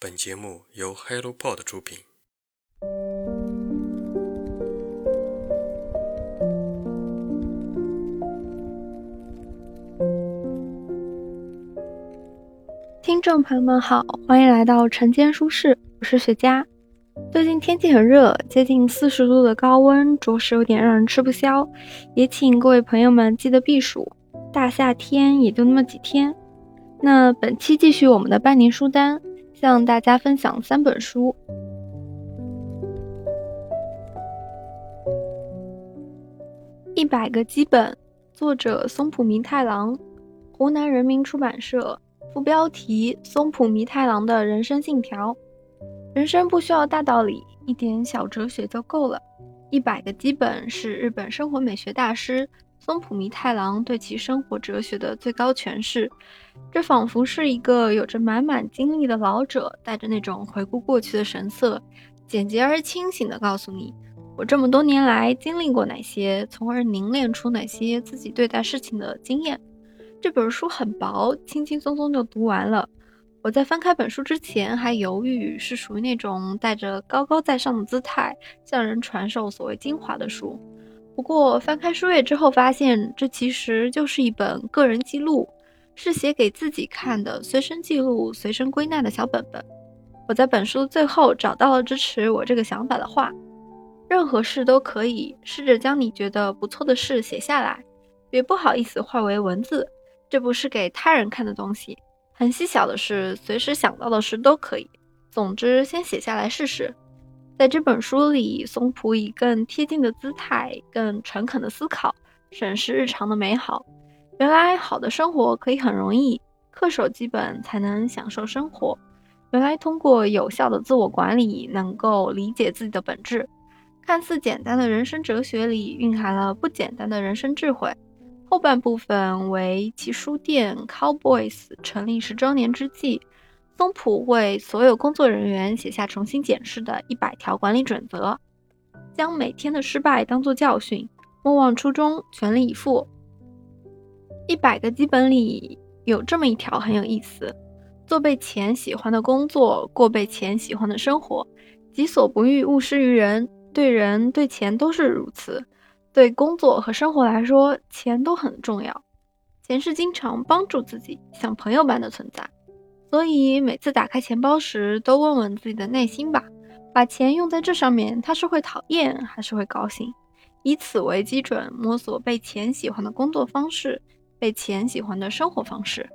本节目由 HelloPod 出品。听众朋友们好，欢迎来到晨间书室，我是雪佳。最近天气很热，接近四十度的高温，着实有点让人吃不消，也请各位朋友们记得避暑。大夏天也就那么几天，那本期继续我们的半年书单。向大家分享三本书，《一百个基本》，作者松浦弥太郎，湖南人民出版社。副标题：松浦弥太郎的人生信条。人生不需要大道理，一点小哲学就够了。《一百个基本》是日本生活美学大师。松浦弥太郎对其生活哲学的最高诠释，这仿佛是一个有着满满经历的老者，带着那种回顾过去的神色，简洁而清醒地告诉你：我这么多年来经历过哪些，从而凝练出哪些自己对待事情的经验。这本书很薄，轻轻松松就读完了。我在翻开本书之前还犹豫，是属于那种带着高高在上的姿态，向人传授所谓精华的书。不过翻开书页之后，发现这其实就是一本个人记录，是写给自己看的随身记录、随身归纳的小本本。我在本书最后找到了支持我这个想法的话：任何事都可以试着将你觉得不错的事写下来，别不好意思化为文字，这不是给他人看的东西。很细小的事，随时想到的事都可以。总之，先写下来试试。在这本书里，松浦以更贴近的姿态、更诚恳的思考，审视日常的美好。原来，好的生活可以很容易，恪守基本才能享受生活。原来，通过有效的自我管理，能够理解自己的本质。看似简单的人生哲学里，蕴含了不简单的人生智慧。后半部分为其书店 Cowboys 成立十周年之际。松浦为所有工作人员写下重新检视的一百条管理准则，将每天的失败当作教训，莫忘初衷，全力以赴。一百个基本里有这么一条很有意思：做被钱喜欢的工作，过被钱喜欢的生活，己所不欲，勿施于人。对人对钱都是如此，对工作和生活来说，钱都很重要。钱是经常帮助自己，像朋友般的存在。所以每次打开钱包时，都问问自己的内心吧：把钱用在这上面，他是会讨厌还是会高兴？以此为基准，摸索被钱喜欢的工作方式，被钱喜欢的生活方式。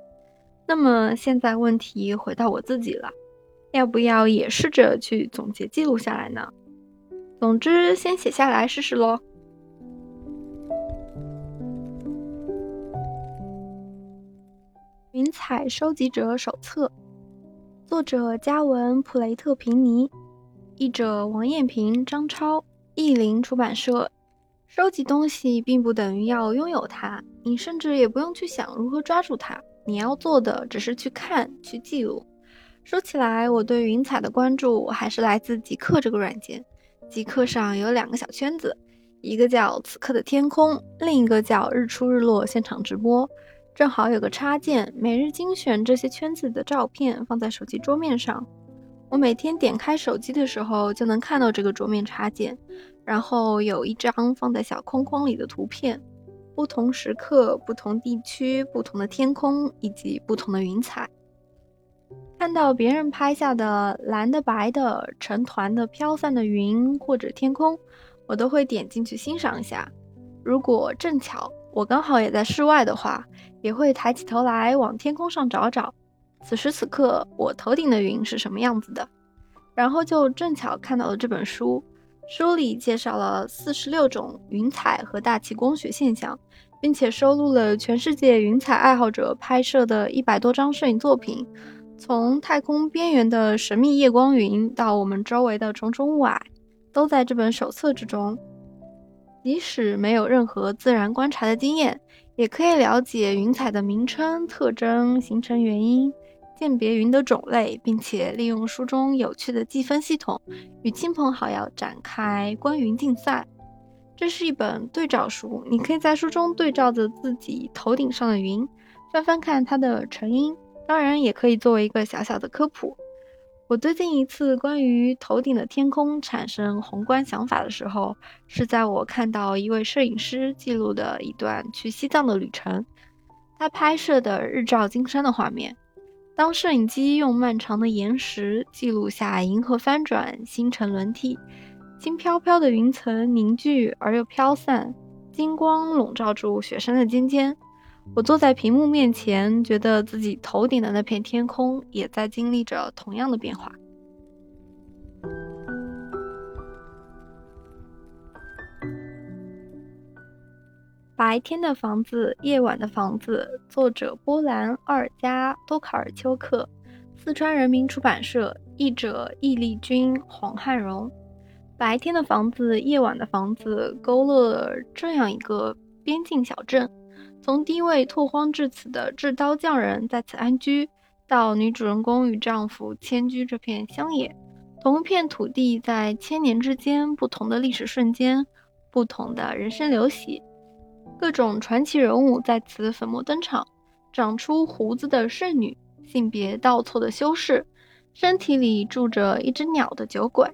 那么现在问题回到我自己了，要不要也试着去总结记录下来呢？总之，先写下来试试喽。云彩收集者手册，作者加文·普雷特平尼，译者王艳平、张超，译林出版社。收集东西并不等于要拥有它，你甚至也不用去想如何抓住它。你要做的只是去看、去记录。说起来，我对云彩的关注还是来自极客这个软件。极客上有两个小圈子，一个叫“此刻的天空”，另一个叫“日出日落现场直播”。正好有个插件，每日精选这些圈子的照片放在手机桌面上。我每天点开手机的时候就能看到这个桌面插件，然后有一张放在小框框里的图片，不同时刻、不同地区、不同的天空以及不同的云彩。看到别人拍下的蓝的、白的、成团的飘散的云或者天空，我都会点进去欣赏一下。如果正巧我刚好也在室外的话，也会抬起头来往天空上找找，此时此刻我头顶的云是什么样子的，然后就正巧看到了这本书，书里介绍了四十六种云彩和大气光学现象，并且收录了全世界云彩爱好者拍摄的一百多张摄影作品，从太空边缘的神秘夜光云到我们周围的重重雾霭，都在这本手册之中。即使没有任何自然观察的经验。也可以了解云彩的名称、特征、形成原因，鉴别云的种类，并且利用书中有趣的计分系统，与亲朋好友展开观云竞赛。这是一本对照书，你可以在书中对照着自己头顶上的云，翻翻看它的成因。当然，也可以作为一个小小的科普。我最近一次关于头顶的天空产生宏观想法的时候，是在我看到一位摄影师记录的一段去西藏的旅程。他拍摄的日照金山的画面。当摄影机用漫长的延时记录下银河翻转、星辰轮替、轻飘飘的云层凝聚而又飘散，金光笼罩住雪山的尖尖。我坐在屏幕面前，觉得自己头顶的那片天空也在经历着同样的变化。白天的房子，夜晚的房子。作者：波兰奥尔加多卡尔丘克，四川人民出版社。译者：易丽君、黄汉荣。白天的房子，夜晚的房子，勾勒了这样一个边境小镇。从第一位拓荒至此的制刀匠人在此安居，到女主人公与丈夫迁居这片乡野，同一片土地在千年之间，不同的历史瞬间，不同的人生流徙，各种传奇人物在此粉墨登场：长出胡子的圣女，性别倒错的修士，身体里住着一只鸟的酒鬼，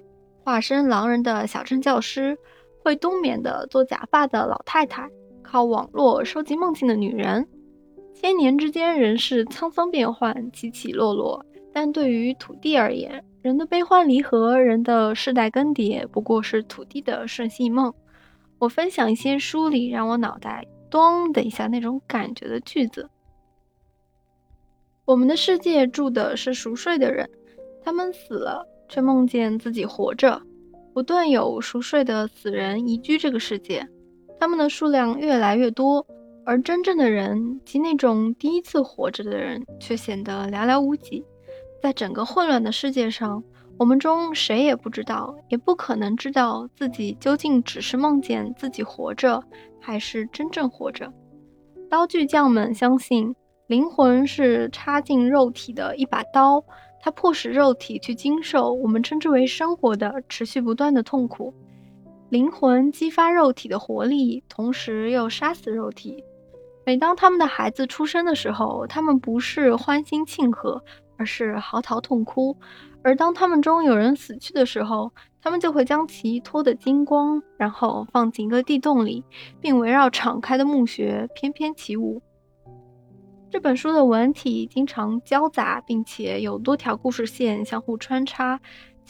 化身狼人的小镇教师，会冬眠的做假发的老太太。靠网络收集梦境的女人，千年之间人事沧桑变幻，起起落落。但对于土地而言，人的悲欢离合，人的世代更迭，不过是土地的瞬息梦。我分享一些书里让我脑袋咚的一下那种感觉的句子。我们的世界住的是熟睡的人，他们死了，却梦见自己活着。不断有熟睡的死人移居这个世界。他们的数量越来越多，而真正的人及那种第一次活着的人却显得寥寥无几。在整个混乱的世界上，我们中谁也不知道，也不可能知道自己究竟只是梦见自己活着，还是真正活着。刀具匠们相信，灵魂是插进肉体的一把刀，它迫使肉体去经受我们称之为生活的持续不断的痛苦。灵魂激发肉体的活力，同时又杀死肉体。每当他们的孩子出生的时候，他们不是欢欣庆贺，而是嚎啕痛哭；而当他们中有人死去的时候，他们就会将其脱得精光，然后放进一个地洞里，并围绕敞开的墓穴翩翩起舞。这本书的文体经常交杂，并且有多条故事线相互穿插。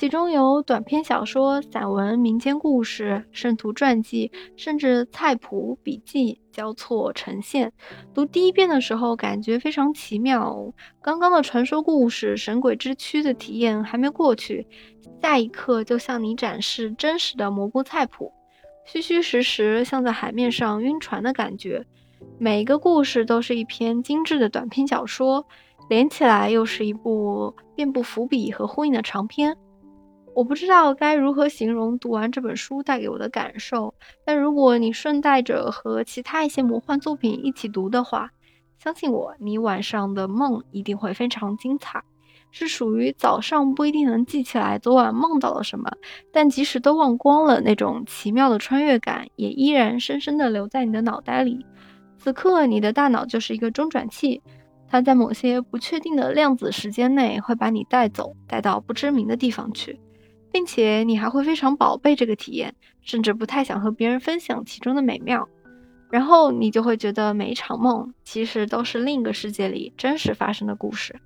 其中有短篇小说、散文、民间故事、圣徒传记，甚至菜谱、笔记交错呈现。读第一遍的时候，感觉非常奇妙。刚刚的传说故事、神鬼之躯的体验还没过去，下一刻就向你展示真实的蘑菇菜谱，虚虚实实，像在海面上晕船的感觉。每一个故事都是一篇精致的短篇小说，连起来又是一部遍布伏笔和呼应的长篇。我不知道该如何形容读完这本书带给我的感受，但如果你顺带着和其他一些魔幻作品一起读的话，相信我，你晚上的梦一定会非常精彩，是属于早上不一定能记起来昨晚梦到了什么，但即使都忘光了，那种奇妙的穿越感也依然深深地留在你的脑袋里。此刻，你的大脑就是一个中转器，它在某些不确定的量子时间内会把你带走，带到不知名的地方去。并且你还会非常宝贝这个体验，甚至不太想和别人分享其中的美妙，然后你就会觉得每一场梦其实都是另一个世界里真实发生的故事。